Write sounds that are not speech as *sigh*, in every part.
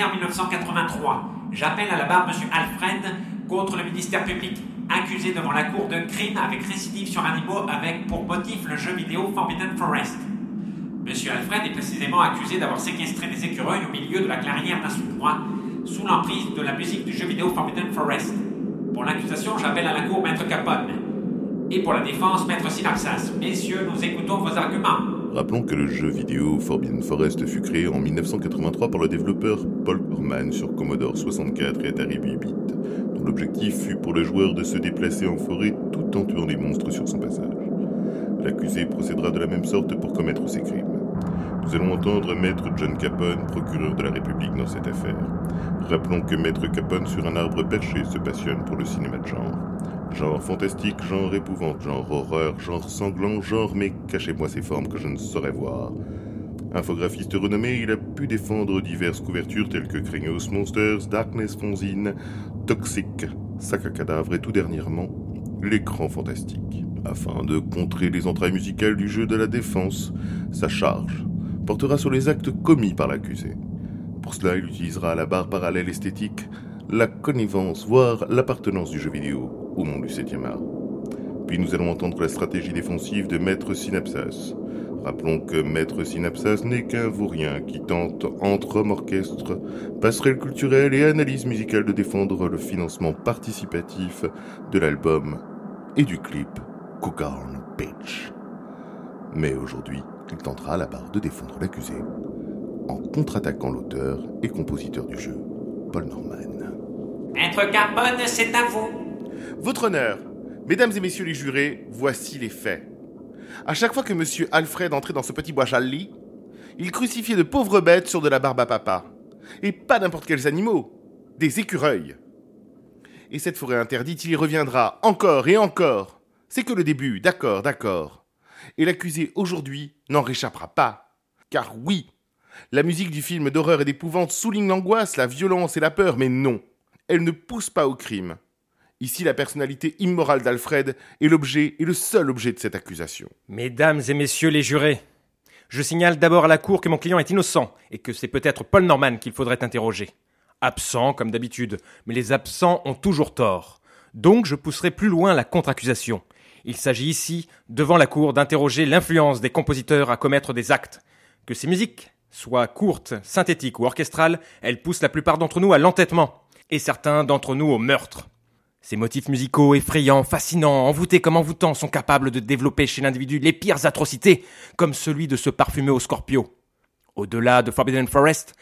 Affaire 1983. J'appelle à la barre Monsieur Alfred contre le ministère public, accusé devant la cour de crime avec récidive sur animaux avec pour motif le jeu vidéo Forbidden Forest. Monsieur Alfred est précisément accusé d'avoir séquestré des écureuils au milieu de la clairière d'un sous-proie, sous l'emprise de la musique du jeu vidéo Forbidden Forest. Pour l'accusation, j'appelle à la cour Maître Capone. Et pour la défense, Maître Synapsas. Messieurs, nous écoutons vos arguments. Rappelons que le jeu vidéo Forbidden Forest fut créé en 1983 par le développeur Paul Corman sur Commodore 64 et Atari 8 bits, dont l'objectif fut pour le joueur de se déplacer en forêt tout en tuant des monstres sur son passage. L'accusé procédera de la même sorte pour commettre ses crimes. Nous allons entendre Maître John Capone, procureur de la République dans cette affaire. Rappelons que Maître Capone, sur un arbre perché, se passionne pour le cinéma de genre. Genre fantastique, genre épouvante, genre horreur, genre sanglant, genre mais cachez-moi ces formes que je ne saurais voir. Infographiste renommé, il a pu défendre diverses couvertures telles que Craignos Monsters, Darkness Fonzine, Toxic, Sac à cadavre et tout dernièrement, l'écran fantastique. Afin de contrer les entrailles musicales du jeu de la défense, sa charge portera sur les actes commis par l'accusé. Pour cela, il utilisera la barre parallèle esthétique la connivence, voire l'appartenance du jeu vidéo au monde du 7e art. Puis nous allons entendre la stratégie défensive de Maître Synapsas. Rappelons que Maître Synapsas n'est qu'un vaurien qui tente, entre homme orchestre, passerelle culturelle et analyse musicale de défendre le financement participatif de l'album et du clip Cougarn Beach. Mais aujourd'hui, il tentera à la barre de défendre l'accusé en contre-attaquant l'auteur et compositeur du jeu, Paul Norman. Maître Capone, c'est à vous. Votre honneur, mesdames et messieurs les jurés, voici les faits. À chaque fois que monsieur Alfred entrait dans ce petit bois jali, il crucifiait de pauvres bêtes sur de la barbe à papa. Et pas n'importe quels animaux, des écureuils. Et cette forêt interdite, il y reviendra encore et encore. C'est que le début, d'accord, d'accord. Et l'accusé aujourd'hui n'en réchappera pas. Car oui, la musique du film d'horreur et d'épouvante souligne l'angoisse, la violence et la peur, mais non, elle ne pousse pas au crime. Ici, la personnalité immorale d'Alfred est l'objet et le seul objet de cette accusation. Mesdames et messieurs les jurés, je signale d'abord à la Cour que mon client est innocent et que c'est peut-être Paul Norman qu'il faudrait interroger. Absent, comme d'habitude, mais les absents ont toujours tort. Donc je pousserai plus loin la contre-accusation. Il s'agit ici, devant la Cour, d'interroger l'influence des compositeurs à commettre des actes. Que ces musiques soient courtes, synthétiques ou orchestrales, elles poussent la plupart d'entre nous à l'entêtement, et certains d'entre nous au meurtre. Ces motifs musicaux effrayants, fascinants, envoûtés comme envoûtants sont capables de développer chez l'individu les pires atrocités, comme celui de se parfumer au scorpio. Au-delà de Forbidden Forest,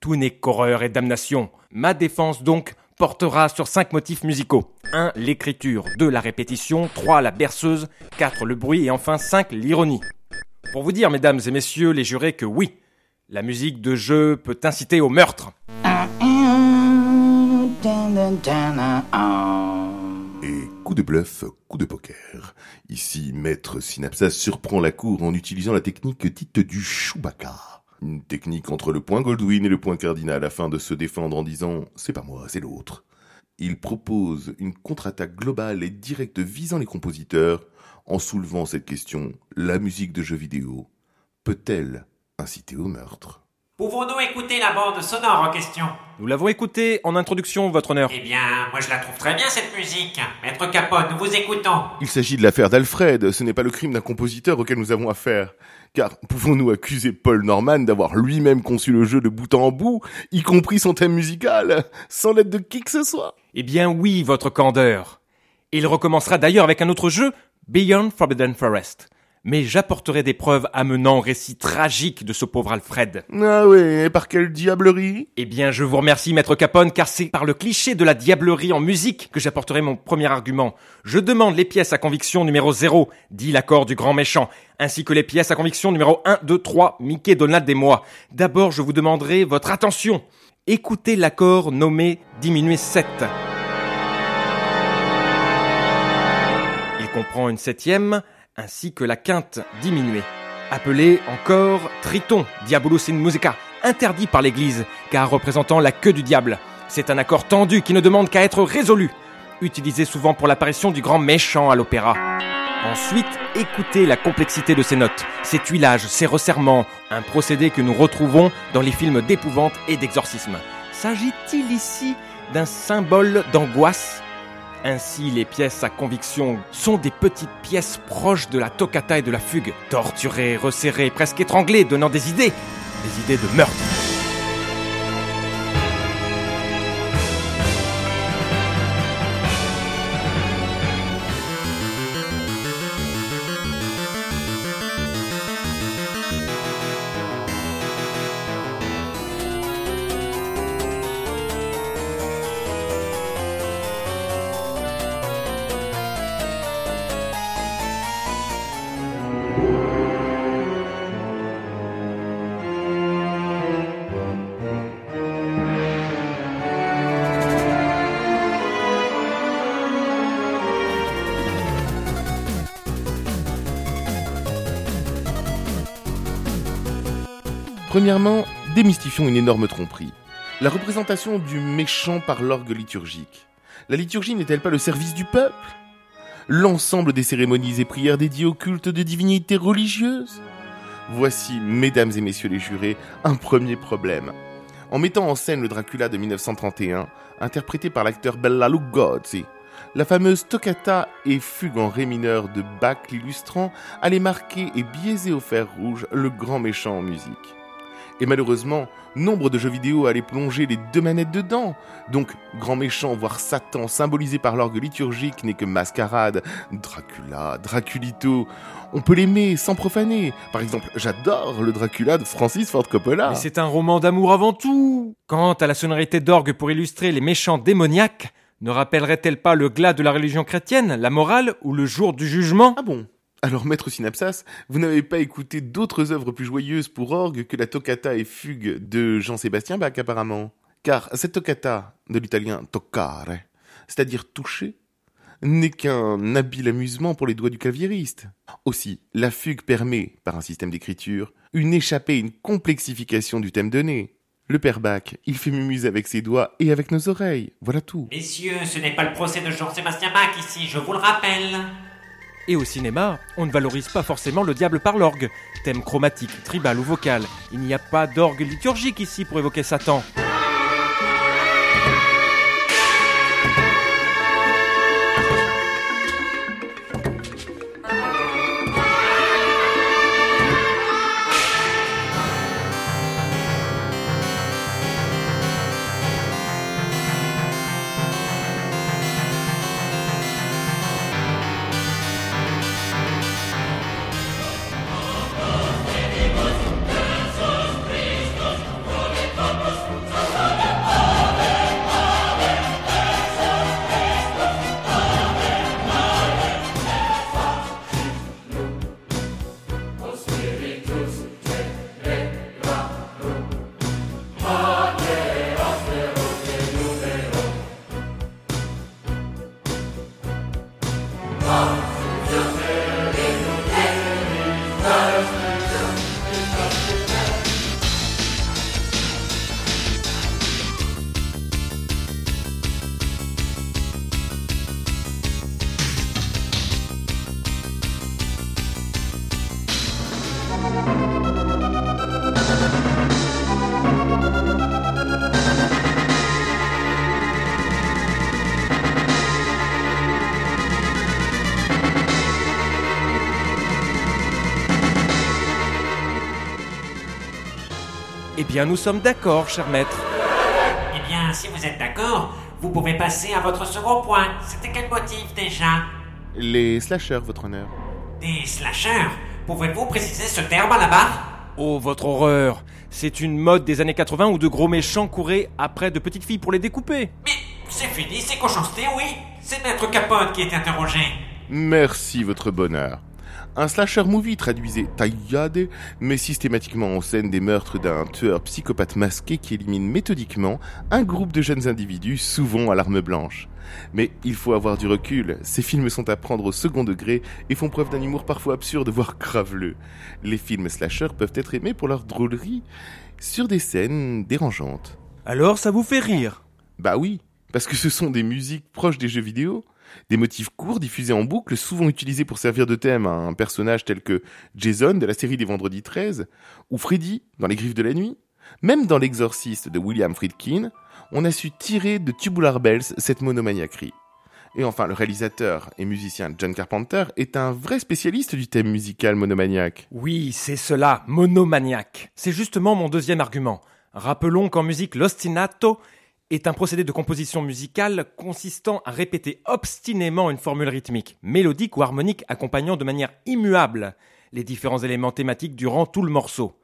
tout n'est qu'horreur et damnation. Ma défense donc portera sur cinq motifs musicaux. 1. L'écriture. 2. La répétition. 3. La berceuse. 4. Le bruit. Et enfin 5. L'ironie. Pour vous dire, mesdames et messieurs les jurés, que oui, la musique de jeu peut inciter au meurtre. Et coup de bluff, coup de poker. Ici, Maître Synapsas surprend la cour en utilisant la technique dite du Chewbacca. Une technique entre le point Goldwyn et le point cardinal afin de se défendre en disant c'est pas moi, c'est l'autre. Il propose une contre-attaque globale et directe visant les compositeurs en soulevant cette question la musique de jeux vidéo peut-elle inciter au meurtre? Pouvons-nous écouter la bande sonore en question? Nous l'avons écouté en introduction, votre honneur. Eh bien, moi je la trouve très bien cette musique. Maître Capone, nous vous écoutons. Il s'agit de l'affaire d'Alfred, ce n'est pas le crime d'un compositeur auquel nous avons affaire. Car pouvons-nous accuser Paul Norman d'avoir lui-même conçu le jeu de bout en bout, y compris son thème musical, sans l'aide de qui que ce soit? Eh bien oui, votre candeur. Il recommencera d'ailleurs avec un autre jeu, Beyond Forbidden Forest. Mais j'apporterai des preuves amenant au récit tragique de ce pauvre Alfred. Ah ouais, et par quelle diablerie? Eh bien, je vous remercie, maître Capone, car c'est par le cliché de la diablerie en musique que j'apporterai mon premier argument. Je demande les pièces à conviction numéro 0, dit l'accord du grand méchant, ainsi que les pièces à conviction numéro 1, 2, 3, Mickey, Donald et moi. D'abord, je vous demanderai votre attention. Écoutez l'accord nommé diminué 7. Il comprend une septième ainsi que la quinte diminuée, appelée encore triton, diabolus in musica, interdit par l'Église, car représentant la queue du diable. C'est un accord tendu qui ne demande qu'à être résolu, utilisé souvent pour l'apparition du grand méchant à l'opéra. Ensuite, écoutez la complexité de ces notes, ces tuilages, ces resserrements, un procédé que nous retrouvons dans les films d'épouvante et d'exorcisme. S'agit-il ici d'un symbole d'angoisse ainsi, les pièces à conviction sont des petites pièces proches de la toccata et de la fugue, torturées, resserrées, presque étranglées, donnant des idées, des idées de meurtre. Premièrement, démystifions une énorme tromperie. La représentation du méchant par l'orgue liturgique. La liturgie n'est-elle pas le service du peuple? L'ensemble des cérémonies et prières dédiées au culte de divinités religieuses? Voici, mesdames et messieurs les jurés, un premier problème. En mettant en scène le Dracula de 1931, interprété par l'acteur Bella Lugosi, la fameuse toccata et fugue en ré mineur de Bach l'illustrant allait marquer et biaiser au fer rouge le grand méchant en musique. Et malheureusement, nombre de jeux vidéo allaient plonger les deux manettes dedans. Donc, grand méchant, voire Satan, symbolisé par l'orgue liturgique, n'est que mascarade. Dracula, Draculito. On peut l'aimer sans profaner. Par exemple, j'adore le Dracula de Francis Ford Coppola. Mais c'est un roman d'amour avant tout. Quant à la sonorité d'orgue pour illustrer les méchants démoniaques, ne rappellerait-elle pas le glas de la religion chrétienne, la morale ou le jour du jugement? Ah bon? Alors, maître Synapsas, vous n'avez pas écouté d'autres œuvres plus joyeuses pour orgue que la toccata et fugue de Jean-Sébastien Bach, apparemment Car cette toccata, de l'italien toccare, c'est-à-dire toucher, n'est qu'un habile amusement pour les doigts du claviériste. Aussi, la fugue permet, par un système d'écriture, une échappée et une complexification du thème donné. Le père Bach, il fait mumuse avec ses doigts et avec nos oreilles, voilà tout. Messieurs, ce n'est pas le procès de Jean-Sébastien Bach ici, je vous le rappelle. Et au cinéma, on ne valorise pas forcément le diable par l'orgue. Thème chromatique, tribal ou vocal. Il n'y a pas d'orgue liturgique ici pour évoquer Satan. Eh bien, nous sommes d'accord, cher maître. Eh bien, si vous êtes d'accord, vous pouvez passer à votre second point. C'était quel motif déjà? Les slashers, votre honneur. Des slashers Pouvez-vous préciser ce terme à la barre? Oh, votre horreur C'est une mode des années 80 où de gros méchants couraient après de petites filles pour les découper. Mais c'est fini, c'est cochonceté, oui C'est Maître Capote qui est interrogé. Merci, votre bonheur. Un slasher movie traduisait taillade met systématiquement en scène des meurtres d'un tueur psychopathe masqué qui élimine méthodiquement un groupe de jeunes individus, souvent à l'arme blanche. Mais il faut avoir du recul, ces films sont à prendre au second degré et font preuve d'un humour parfois absurde, voire craveleux. Les films slasher peuvent être aimés pour leur drôlerie sur des scènes dérangeantes. Alors ça vous fait rire? Bah oui, parce que ce sont des musiques proches des jeux vidéo, des motifs courts diffusés en boucle, souvent utilisés pour servir de thème à un personnage tel que Jason de la série des Vendredis 13, ou Freddy dans Les Griffes de la Nuit. Même dans L'Exorciste de William Friedkin, on a su tirer de Tubular Bells cette monomaniaquerie. Et enfin, le réalisateur et musicien John Carpenter est un vrai spécialiste du thème musical monomaniaque. Oui, c'est cela, monomaniaque. C'est justement mon deuxième argument. Rappelons qu'en musique, l'ostinato est un procédé de composition musicale consistant à répéter obstinément une formule rythmique, mélodique ou harmonique accompagnant de manière immuable les différents éléments thématiques durant tout le morceau.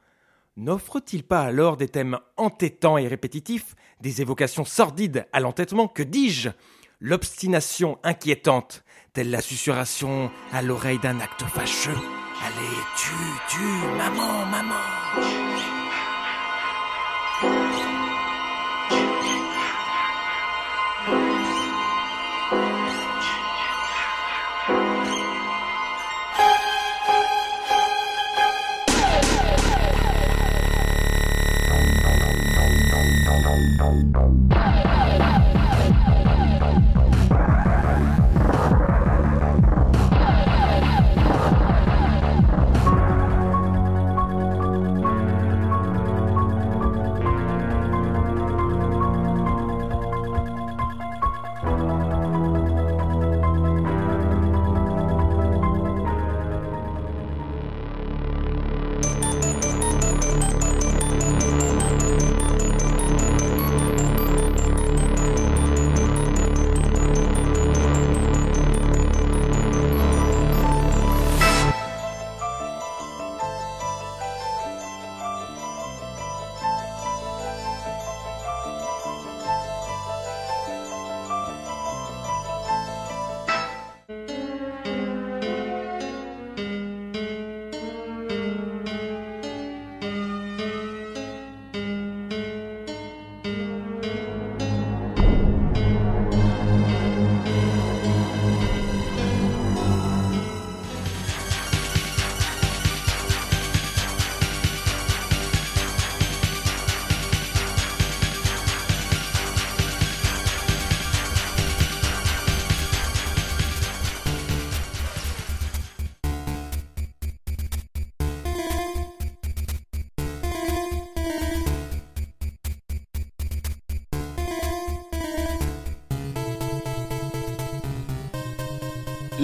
N'offre-t-il pas alors des thèmes entêtants et répétitifs, des évocations sordides à l'entêtement, que dis-je L'obstination inquiétante, telle la susurration à l'oreille d'un acte fâcheux? Allez, tu, tu, maman, maman. Ciao.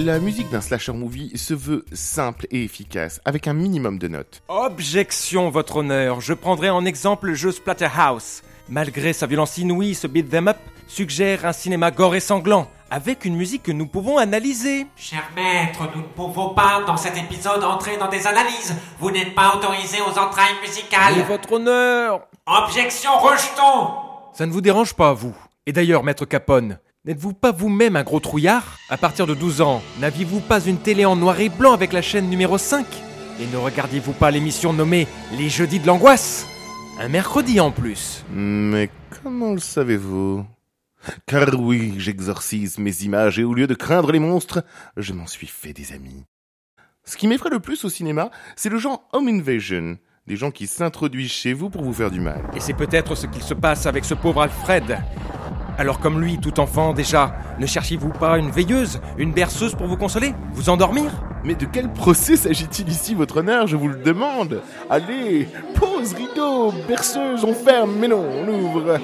La musique d'un slasher movie se veut simple et efficace, avec un minimum de notes. Objection, votre honneur. Je prendrai en exemple le jeu Splatterhouse. Malgré sa violence inouïe, ce beat them up suggère un cinéma gore et sanglant, avec une musique que nous pouvons analyser. Cher maître, nous ne pouvons pas, dans cet épisode, entrer dans des analyses. Vous n'êtes pas autorisé aux entrailles musicales. Mais votre honneur Objection, rejetons Ça ne vous dérange pas, vous Et d'ailleurs, maître Capone, n'êtes-vous pas vous-même un gros trouillard? À partir de 12 ans, n'aviez-vous pas une télé en noir et blanc avec la chaîne numéro 5 Et ne regardiez-vous pas l'émission nommée Les Jeudis de l'angoisse? Un mercredi en plus Mais comment le savez-vous? Car oui, j'exorcise mes images et au lieu de craindre les monstres, je m'en suis fait des amis. Ce qui m'effraie le plus au cinéma, c'est le genre home invasion. Des gens qui s'introduisent chez vous pour vous faire du mal. Et c'est peut-être ce qu'il se passe avec ce pauvre Alfred. Alors comme lui, tout enfant déjà, ne cherchiez-vous pas une veilleuse, une berceuse pour vous consoler Vous endormir? Mais de quel procès s'agit-il ici, votre honneur? Je vous le demande. Allez, pause, rideau, berceuse, on ferme, mais non, on ouvre.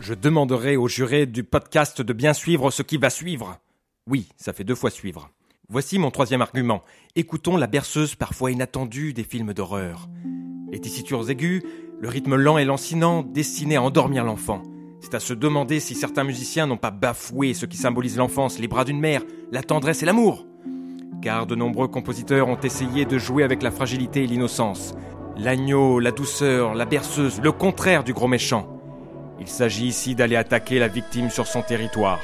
Je demanderai aux jurés du podcast de bien suivre ce qui va suivre. Oui, ça fait deux fois suivre. Voici mon troisième argument. Écoutons la berceuse parfois inattendue des films d'horreur. Les tessitures aiguës, le rythme lent et lancinant destiné à endormir l'enfant. C'est à se demander si certains musiciens n'ont pas bafoué ce qui symbolise l'enfance, les bras d'une mère, la tendresse et l'amour. Car de nombreux compositeurs ont essayé de jouer avec la fragilité et l'innocence. L'agneau, la douceur, la berceuse, le contraire du gros méchant. Il s'agit ici d'aller attaquer la victime sur son territoire.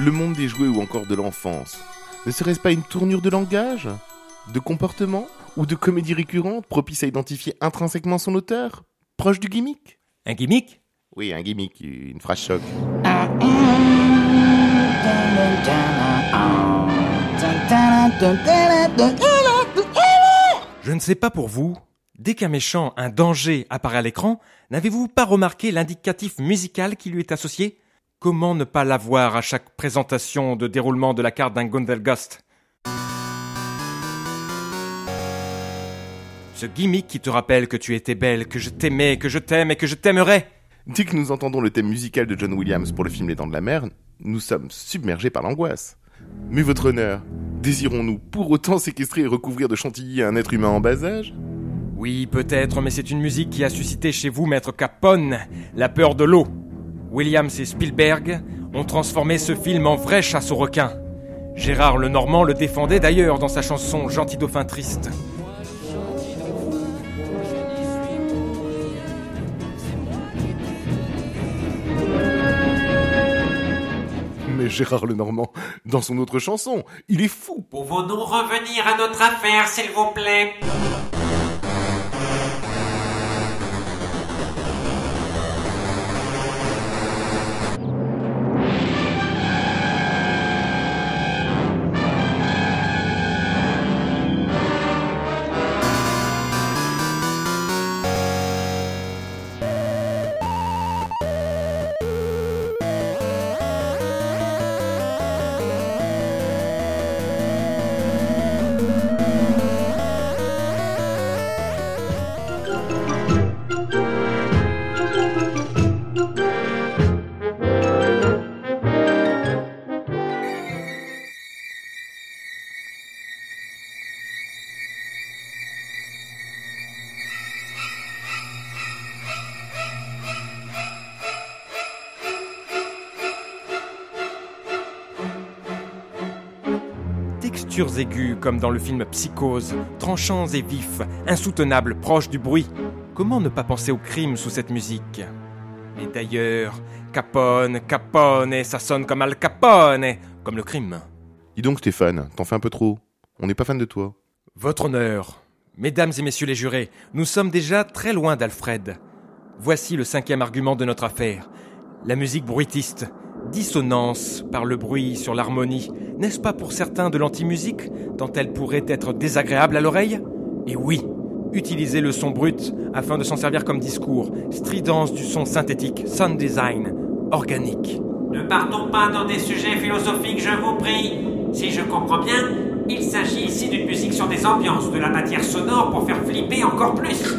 Le monde des jouets ou encore de l'enfance, ne serait-ce pas une tournure de langage De comportement Ou de comédie récurrente propice à identifier intrinsèquement son auteur Proche du gimmick? Un gimmick? Oui, un gimmick, une phrase choc. Je ne sais pas pour vous, dès qu'un méchant, un danger apparaît à l'écran, n'avez-vous pas remarqué l'indicatif musical qui lui est associé? Comment ne pas l'avoir à chaque présentation de déroulement de la carte d'un Gundelgast? Ce gimmick qui te rappelle que tu étais belle, que je t'aimais, que je t'aime et que je t'aimerais Dès que nous entendons le thème musical de John Williams pour le film Les Dents de la Mer, nous sommes submergés par l'angoisse. Mais votre honneur, désirons-nous pour autant séquestrer et recouvrir de chantilly un être humain en bas âge? Oui, peut-être, mais c'est une musique qui a suscité chez vous, maître Capone, la peur de l'eau. Williams et Spielberg ont transformé ce film en vraie chasse aux requins. Gérard Lenormand le défendait d'ailleurs dans sa chanson Gentil dauphin triste. Mais Gérard Lenormand, dans son autre chanson, il est fou Pouvons-nous revenir à notre affaire, s'il vous plaît Aiguës comme dans le film Psychose, tranchants et vifs, insoutenables, proches du bruit. Comment ne pas penser au crime sous cette musique? Mais d'ailleurs, Capone, Capone, ça sonne comme Al Capone, comme le crime. Dis donc Stéphane, t'en fais un peu trop. On n'est pas fan de toi. Votre honneur, mesdames et messieurs les jurés, nous sommes déjà très loin d'Alfred. Voici le cinquième argument de notre affaire. La musique bruitiste. Dissonance par le bruit sur l'harmonie. N'est-ce pas pour certains de l'antimusique, tant elle pourrait être désagréable à l'oreille? Et oui, utilisez le son brut afin de s'en servir comme discours. Stridence du son synthétique, sound design, organique. Ne partons pas dans des sujets philosophiques, je vous prie. Si je comprends bien, il s'agit ici d'une musique sur des ambiances, de la matière sonore pour faire flipper encore plus.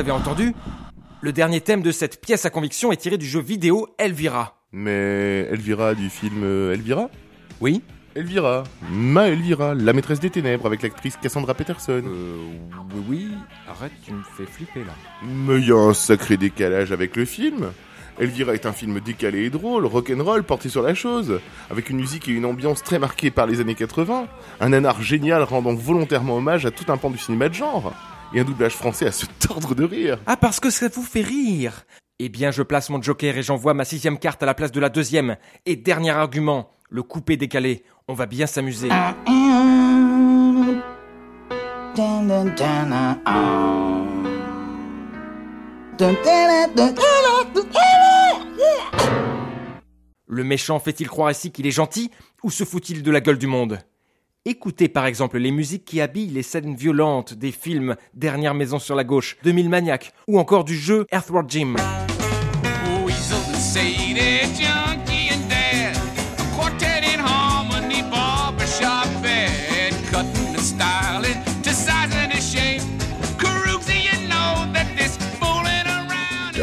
Avez entendu Le dernier thème de cette pièce à conviction est tiré du jeu vidéo Elvira. Mais Elvira du film euh, Elvira? Oui Elvira, ma Elvira, la maîtresse des ténèbres avec l'actrice Cassandra Peterson. Euh. Oui, oui. Arrête, tu me fais flipper là. Mais y a un sacré décalage avec le film. Elvira est un film décalé et drôle, rock'n'roll porté sur la chose, avec une musique et une ambiance très marquées par les années 80, un nanar génial rendant volontairement hommage à tout un pan du cinéma de genre, et un doublage français à se tordre de rire. Ah, parce que ça vous fait rire Eh bien, je place mon joker et j'envoie ma sixième carte à la place de la deuxième. Et dernier argument, le coupé décalé. On va bien s'amuser. Le méchant fait-il croire ici qu'il est gentil ou se fout-il de la gueule du monde? Écoutez par exemple les musiques qui habillent les scènes violentes des films Dernière maison sur la gauche, 2000 Maniac ou encore du jeu Earthworm Jim.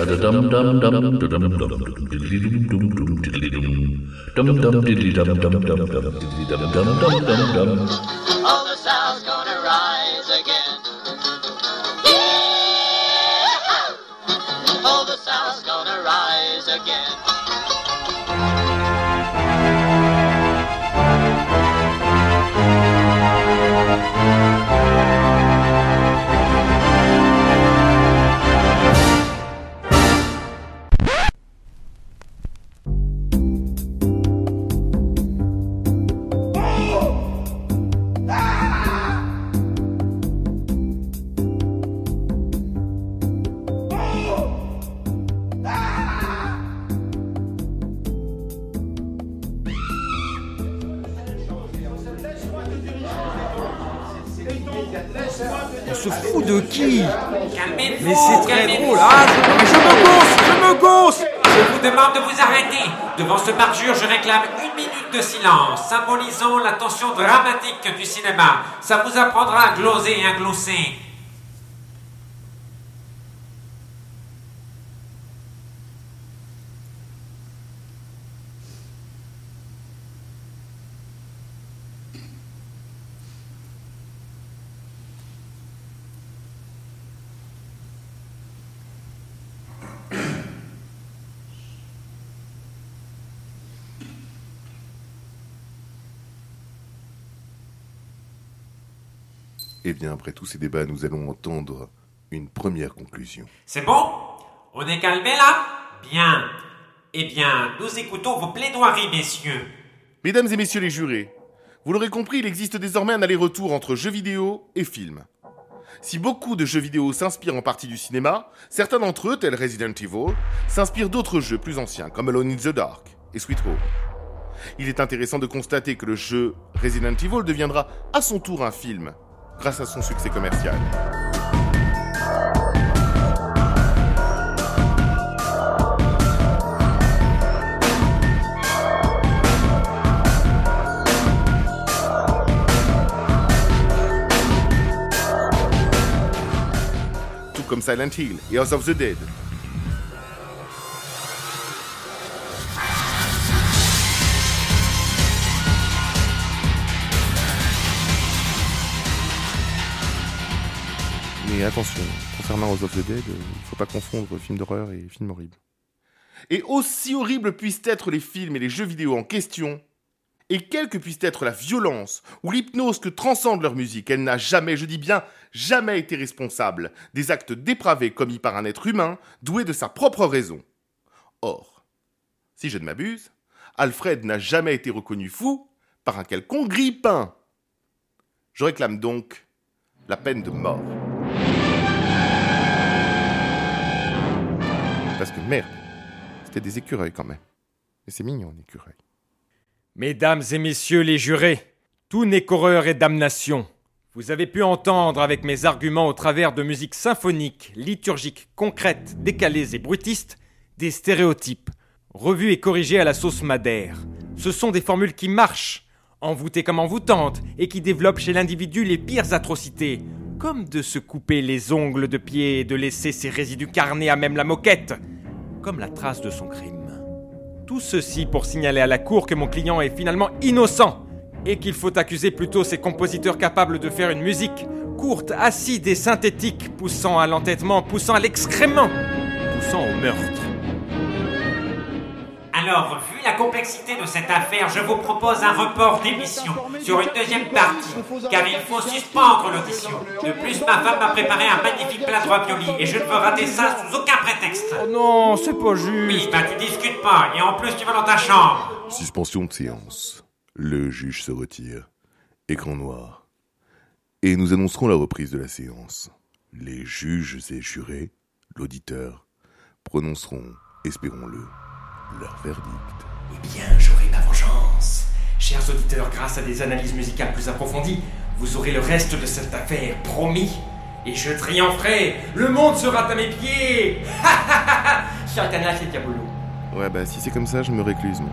dum dum dum dum dum dum dum dum dum dum dum dum dum dum dum dum dum dum dum. All the sound's gonna rise again. All the sound's gonna rise again. La tension dramatique du cinéma. Ça vous apprendra à gloser et à glousser. Eh bien, après tous ces débats, nous allons entendre une première conclusion. C'est bon? On est calmé là? Bien. Eh bien, nous écoutons vos plaidoiries, messieurs. Mesdames et messieurs les jurés, vous l'aurez compris, il existe désormais un aller-retour entre jeux vidéo et films. Si beaucoup de jeux vidéo s'inspirent en partie du cinéma, certains d'entre eux, tels Resident Evil, s'inspirent d'autres jeux plus anciens, comme Alone in the Dark et Sweet Home. Il est intéressant de constater que le jeu Resident Evil deviendra à son tour un film, grâce à son succès commercial. Tout comme Silent Hill et of the Dead. Mais attention, concernant House of the Dead, il faut pas confondre film d'horreur et film horrible. Et aussi horribles puissent être les films et les jeux vidéo en question, et quelle que puisse être la violence ou l'hypnose que transcende leur musique, elle n'a jamais, je dis bien, jamais été responsable des actes dépravés commis par un être humain doué de sa propre raison. Or, si je ne m'abuse, Alfred n'a jamais été reconnu fou par un quelconque grippin. Je réclame donc la peine de mort. Parce que merde, c'était des écureuils quand même. Et c'est mignon, un écureuil. Mesdames et messieurs les jurés, tout n'est qu'horreur et damnation. Vous avez pu entendre avec mes arguments au travers de musiques symphoniques, liturgiques, concrètes, décalées et brutistes, des stéréotypes, revus et corrigés à la sauce madère. Ce sont des formules qui marchent, envoûtées comme envoûtantes, et qui développent chez l'individu les pires atrocités. Comme de se couper les ongles de pied et de laisser ses résidus carnés à même la moquette. Comme la trace de son crime. Tout ceci pour signaler à la cour que mon client est finalement innocent et qu'il faut accuser plutôt ces compositeurs capables de faire une musique courte, acide et synthétique, poussant à l'entêtement, poussant à l'excrément, poussant au meurtre. Alors, vu la complexité de cette affaire, je vous propose un report d'émission sur une deuxième partie, car il faut suspendre l'audition. De plus, ma femme m'a préparé un magnifique plat de raviolis et je ne veux rater ça sous aucun prétexte. Oh non, c'est pas Oui, juste. bah tu discutes pas, et en plus tu vas dans ta chambre. Suspension de séance. Le juge se retire. Écran noir. Et nous annoncerons la reprise de la séance. Les juges et jurés, l'auditeur, prononceront, espérons-le, leur verdict. Eh bien, j'aurai ma vengeance. Chers auditeurs, grâce à des analyses musicales plus approfondies, vous aurez le reste de cette affaire, promis. Et je triompherai. Le monde sera à mes pieds. *laughs* Chacana, c'est diabolo. Ouais, bah si c'est comme ça, je me récluse, moi.